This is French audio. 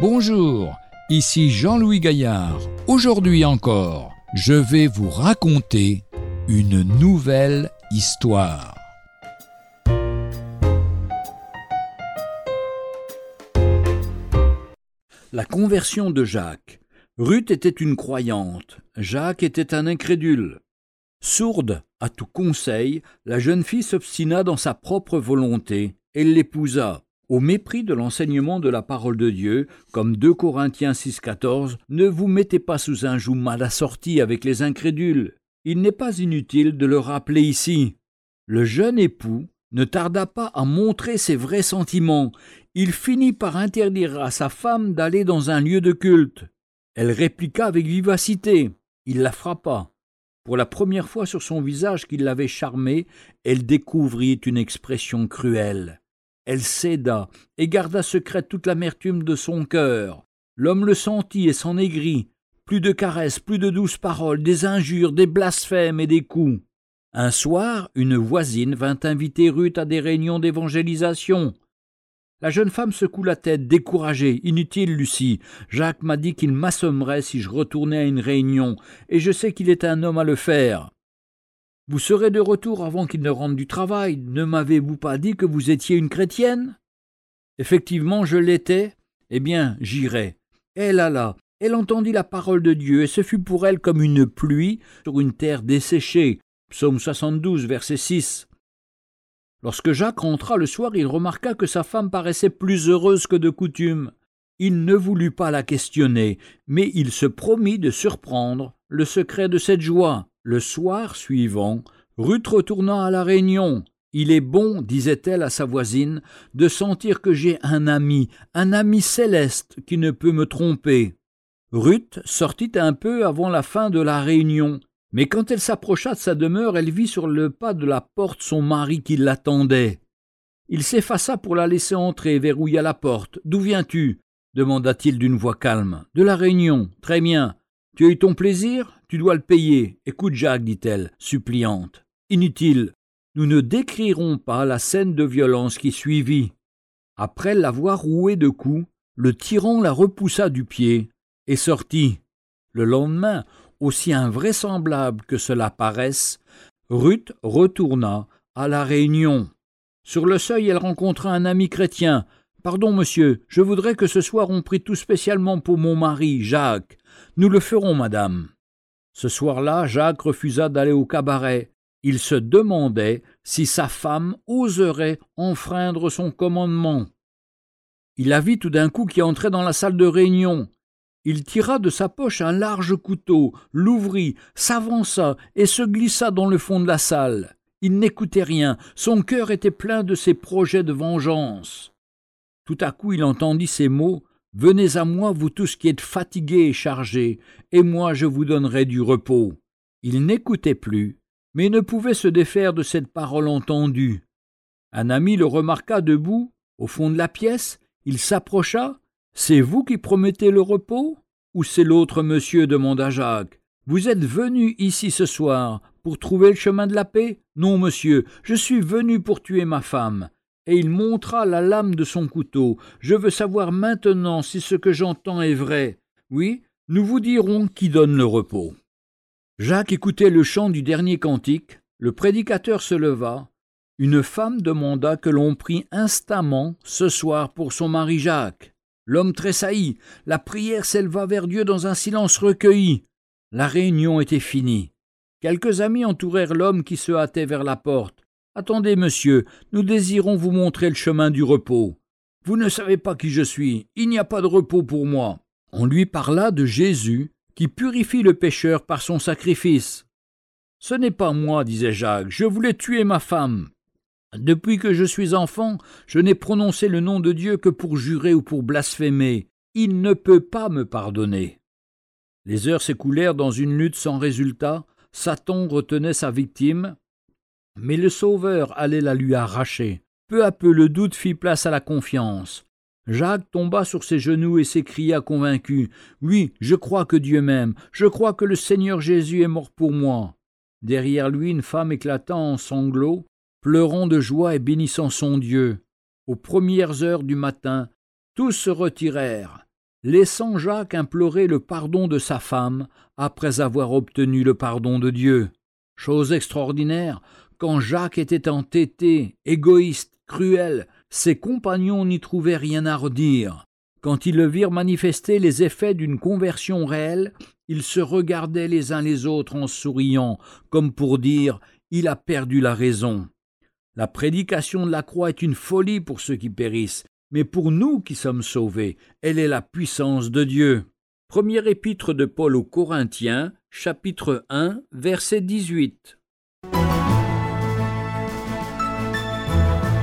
Bonjour, ici Jean-Louis Gaillard. Aujourd'hui encore, je vais vous raconter une nouvelle histoire. La conversion de Jacques. Ruth était une croyante, Jacques était un incrédule. Sourde à tout conseil, la jeune fille s'obstina dans sa propre volonté. Elle l'épousa. Au mépris de l'enseignement de la parole de Dieu, comme 2 Corinthiens 6,14, ne vous mettez pas sous un joug mal assorti avec les incrédules. Il n'est pas inutile de le rappeler ici. Le jeune époux ne tarda pas à montrer ses vrais sentiments. Il finit par interdire à sa femme d'aller dans un lieu de culte. Elle répliqua avec vivacité. Il la frappa. Pour la première fois sur son visage qui l'avait charmée, elle découvrit une expression cruelle. Elle céda et garda secrète toute l'amertume de son cœur. L'homme le sentit et s'en aigrit. Plus de caresses, plus de douces paroles, des injures, des blasphèmes et des coups. Un soir, une voisine vint inviter Ruth à des réunions d'évangélisation. La jeune femme secoue la tête, découragée. Inutile, Lucie. Jacques m'a dit qu'il m'assommerait si je retournais à une réunion, et je sais qu'il est un homme à le faire. Vous serez de retour avant qu'il ne rentre du travail. Ne m'avez-vous pas dit que vous étiez une chrétienne? Effectivement, je l'étais. Eh bien, j'irai. Elle alla. Elle entendit la parole de Dieu, et ce fut pour elle comme une pluie sur une terre desséchée. Psaume 72, verset 6. Lorsque Jacques rentra le soir, il remarqua que sa femme paraissait plus heureuse que de coutume. Il ne voulut pas la questionner, mais il se promit de surprendre le secret de cette joie. Le soir suivant, Ruth retourna à la réunion. Il est bon, disait-elle à sa voisine, de sentir que j'ai un ami, un ami céleste qui ne peut me tromper. Ruth sortit un peu avant la fin de la réunion. Mais quand elle s'approcha de sa demeure, elle vit sur le pas de la porte son mari qui l'attendait. Il s'effaça pour la laisser entrer, verrouilla la porte. D'où viens-tu? demanda-t-il d'une voix calme. De la Réunion. Très bien. Tu as eu ton plaisir? Tu dois le payer. Écoute, Jacques, dit-elle, suppliante. Inutile. Nous ne décrirons pas la scène de violence qui suivit. Après l'avoir roué de coups, le tyran la repoussa du pied et sortit. Le lendemain, aussi invraisemblable que cela paraisse, Ruth retourna à la Réunion. Sur le seuil, elle rencontra un ami chrétien. Pardon, monsieur, je voudrais que ce soir on prie tout spécialement pour mon mari, Jacques. Nous le ferons, madame. Ce soir-là, Jacques refusa d'aller au cabaret. Il se demandait si sa femme oserait enfreindre son commandement. Il la vit tout d'un coup qui entrait dans la salle de réunion. Il tira de sa poche un large couteau, l'ouvrit, s'avança et se glissa dans le fond de la salle. Il n'écoutait rien, son cœur était plein de ses projets de vengeance. Tout à coup il entendit ces mots. Venez à moi, vous tous qui êtes fatigués et chargés, et moi je vous donnerai du repos. Il n'écoutait plus, mais ne pouvait se défaire de cette parole entendue. Un ami le remarqua debout, au fond de la pièce, il s'approcha, c'est vous qui promettez le repos Ou c'est l'autre monsieur? demanda Jacques. Vous êtes venu ici ce soir pour trouver le chemin de la paix? Non, monsieur, je suis venu pour tuer ma femme. Et il montra la lame de son couteau. Je veux savoir maintenant si ce que j'entends est vrai. Oui, nous vous dirons qui donne le repos. Jacques écoutait le chant du dernier cantique. Le prédicateur se leva. Une femme demanda que l'on prît instamment ce soir pour son mari Jacques. L'homme tressaillit. La prière s'éleva vers Dieu dans un silence recueilli. La réunion était finie. Quelques amis entourèrent l'homme qui se hâtait vers la porte. Attendez, monsieur, nous désirons vous montrer le chemin du repos. Vous ne savez pas qui je suis, il n'y a pas de repos pour moi. On lui parla de Jésus, qui purifie le pécheur par son sacrifice. Ce n'est pas moi, disait Jacques, je voulais tuer ma femme. Depuis que je suis enfant, je n'ai prononcé le nom de Dieu que pour jurer ou pour blasphémer. Il ne peut pas me pardonner. Les heures s'écoulèrent dans une lutte sans résultat. Satan retenait sa victime, mais le Sauveur allait la lui arracher. Peu à peu le doute fit place à la confiance. Jacques tomba sur ses genoux et s'écria convaincu. Oui, je crois que Dieu m'aime, je crois que le Seigneur Jésus est mort pour moi. Derrière lui une femme éclata en sanglots, pleurant de joie et bénissant son Dieu. Aux premières heures du matin, tous se retirèrent. laissant Jacques implorer le pardon de sa femme après avoir obtenu le pardon de Dieu. Chose extraordinaire, quand Jacques était entêté, égoïste, cruel, ses compagnons n'y trouvaient rien à redire. Quand ils le virent manifester les effets d'une conversion réelle, ils se regardaient les uns les autres en souriant, comme pour dire Il a perdu la raison. La prédication de la croix est une folie pour ceux qui périssent, mais pour nous qui sommes sauvés, elle est la puissance de Dieu. Première épître de Paul aux Corinthiens, chapitre 1, verset 18.